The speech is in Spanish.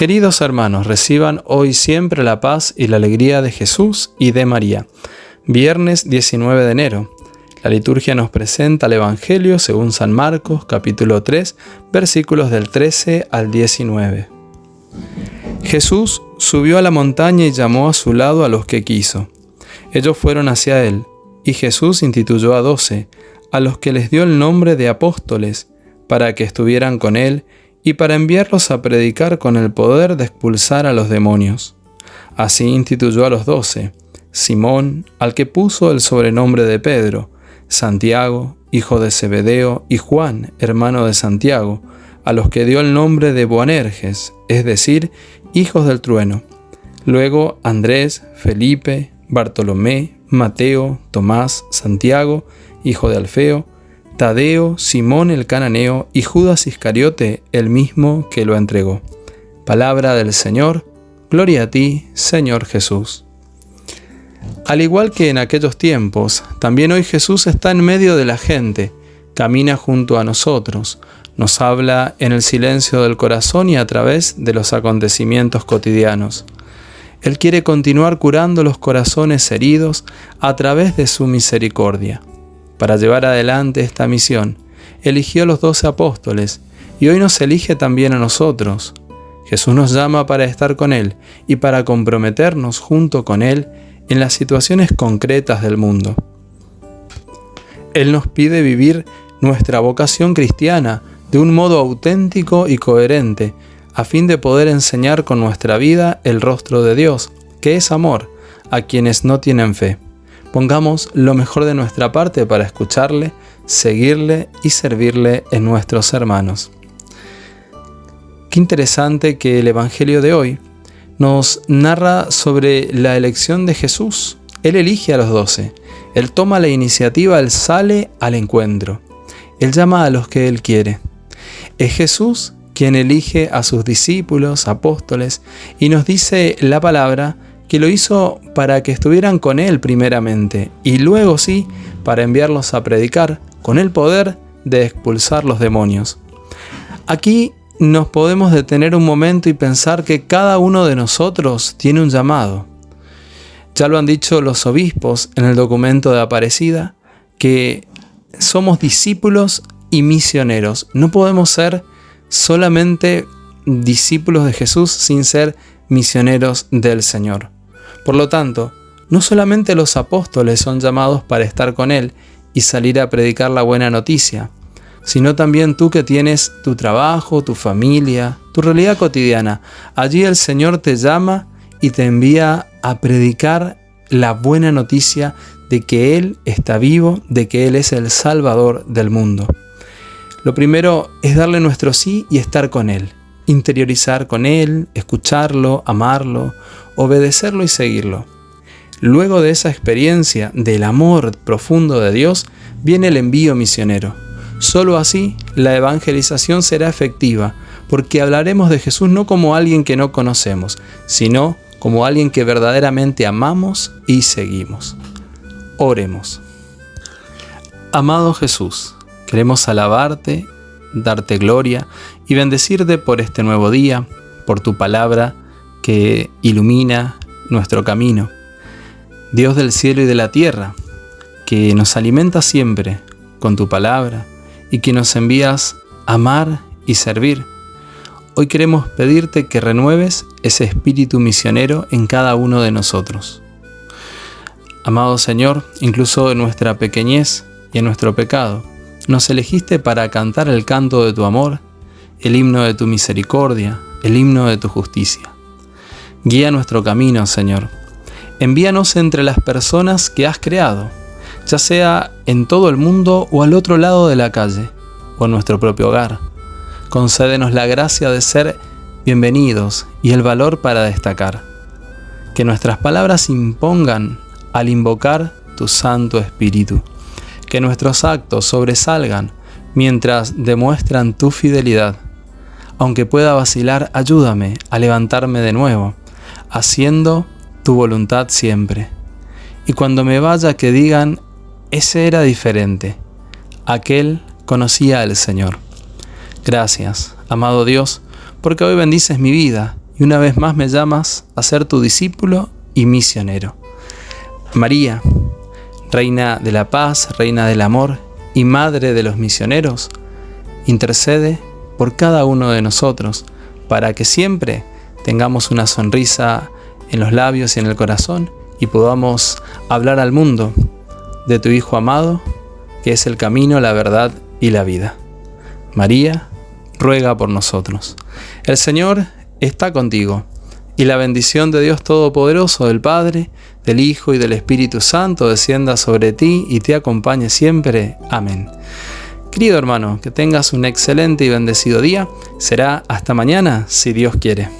Queridos hermanos, reciban hoy siempre la paz y la alegría de Jesús y de María. Viernes 19 de enero. La liturgia nos presenta el Evangelio según San Marcos capítulo 3 versículos del 13 al 19. Jesús subió a la montaña y llamó a su lado a los que quiso. Ellos fueron hacia él, y Jesús instituyó a doce, a los que les dio el nombre de apóstoles, para que estuvieran con él y para enviarlos a predicar con el poder de expulsar a los demonios. Así instituyó a los doce, Simón, al que puso el sobrenombre de Pedro, Santiago, hijo de Zebedeo, y Juan, hermano de Santiago, a los que dio el nombre de Boanerges, es decir, hijos del trueno. Luego Andrés, Felipe, Bartolomé, Mateo, Tomás, Santiago, hijo de Alfeo, Tadeo, Simón el cananeo y Judas Iscariote, el mismo que lo entregó. Palabra del Señor, gloria a ti, Señor Jesús. Al igual que en aquellos tiempos, también hoy Jesús está en medio de la gente, camina junto a nosotros, nos habla en el silencio del corazón y a través de los acontecimientos cotidianos. Él quiere continuar curando los corazones heridos a través de su misericordia. Para llevar adelante esta misión, eligió a los doce apóstoles y hoy nos elige también a nosotros. Jesús nos llama para estar con Él y para comprometernos junto con Él en las situaciones concretas del mundo. Él nos pide vivir nuestra vocación cristiana de un modo auténtico y coherente, a fin de poder enseñar con nuestra vida el rostro de Dios, que es amor, a quienes no tienen fe. Pongamos lo mejor de nuestra parte para escucharle, seguirle y servirle en nuestros hermanos. Qué interesante que el Evangelio de hoy nos narra sobre la elección de Jesús. Él elige a los doce, Él toma la iniciativa, Él sale al encuentro, Él llama a los que Él quiere. Es Jesús quien elige a sus discípulos, apóstoles, y nos dice la palabra que lo hizo para que estuvieran con Él primeramente y luego sí para enviarlos a predicar con el poder de expulsar los demonios. Aquí nos podemos detener un momento y pensar que cada uno de nosotros tiene un llamado. Ya lo han dicho los obispos en el documento de Aparecida, que somos discípulos y misioneros. No podemos ser solamente discípulos de Jesús sin ser misioneros del Señor. Por lo tanto, no solamente los apóstoles son llamados para estar con Él y salir a predicar la buena noticia, sino también tú que tienes tu trabajo, tu familia, tu realidad cotidiana. Allí el Señor te llama y te envía a predicar la buena noticia de que Él está vivo, de que Él es el Salvador del mundo. Lo primero es darle nuestro sí y estar con Él, interiorizar con Él, escucharlo, amarlo, obedecerlo y seguirlo. Luego de esa experiencia del amor profundo de Dios, viene el envío misionero. Solo así la evangelización será efectiva, porque hablaremos de Jesús no como alguien que no conocemos, sino como alguien que verdaderamente amamos y seguimos. Oremos. Amado Jesús, queremos alabarte, darte gloria y bendecirte por este nuevo día, por tu palabra que ilumina nuestro camino. Dios del cielo y de la tierra, que nos alimenta siempre con tu palabra y que nos envías a amar y servir. Hoy queremos pedirte que renueves ese espíritu misionero en cada uno de nosotros. Amado Señor, incluso en nuestra pequeñez y en nuestro pecado, nos elegiste para cantar el canto de tu amor, el himno de tu misericordia, el himno de tu justicia. Guía nuestro camino, Señor. Envíanos entre las personas que has creado, ya sea en todo el mundo o al otro lado de la calle, o en nuestro propio hogar. Concédenos la gracia de ser bienvenidos y el valor para destacar. Que nuestras palabras impongan al invocar tu Santo Espíritu. Que nuestros actos sobresalgan mientras demuestran tu fidelidad. Aunque pueda vacilar, ayúdame a levantarme de nuevo haciendo tu voluntad siempre. Y cuando me vaya que digan, ese era diferente, aquel conocía al Señor. Gracias, amado Dios, porque hoy bendices mi vida y una vez más me llamas a ser tu discípulo y misionero. María, Reina de la paz, Reina del amor y Madre de los misioneros, intercede por cada uno de nosotros para que siempre tengamos una sonrisa en los labios y en el corazón y podamos hablar al mundo de tu Hijo amado, que es el camino, la verdad y la vida. María, ruega por nosotros. El Señor está contigo, y la bendición de Dios Todopoderoso, del Padre, del Hijo y del Espíritu Santo descienda sobre ti y te acompañe siempre. Amén. Querido hermano, que tengas un excelente y bendecido día. Será hasta mañana, si Dios quiere.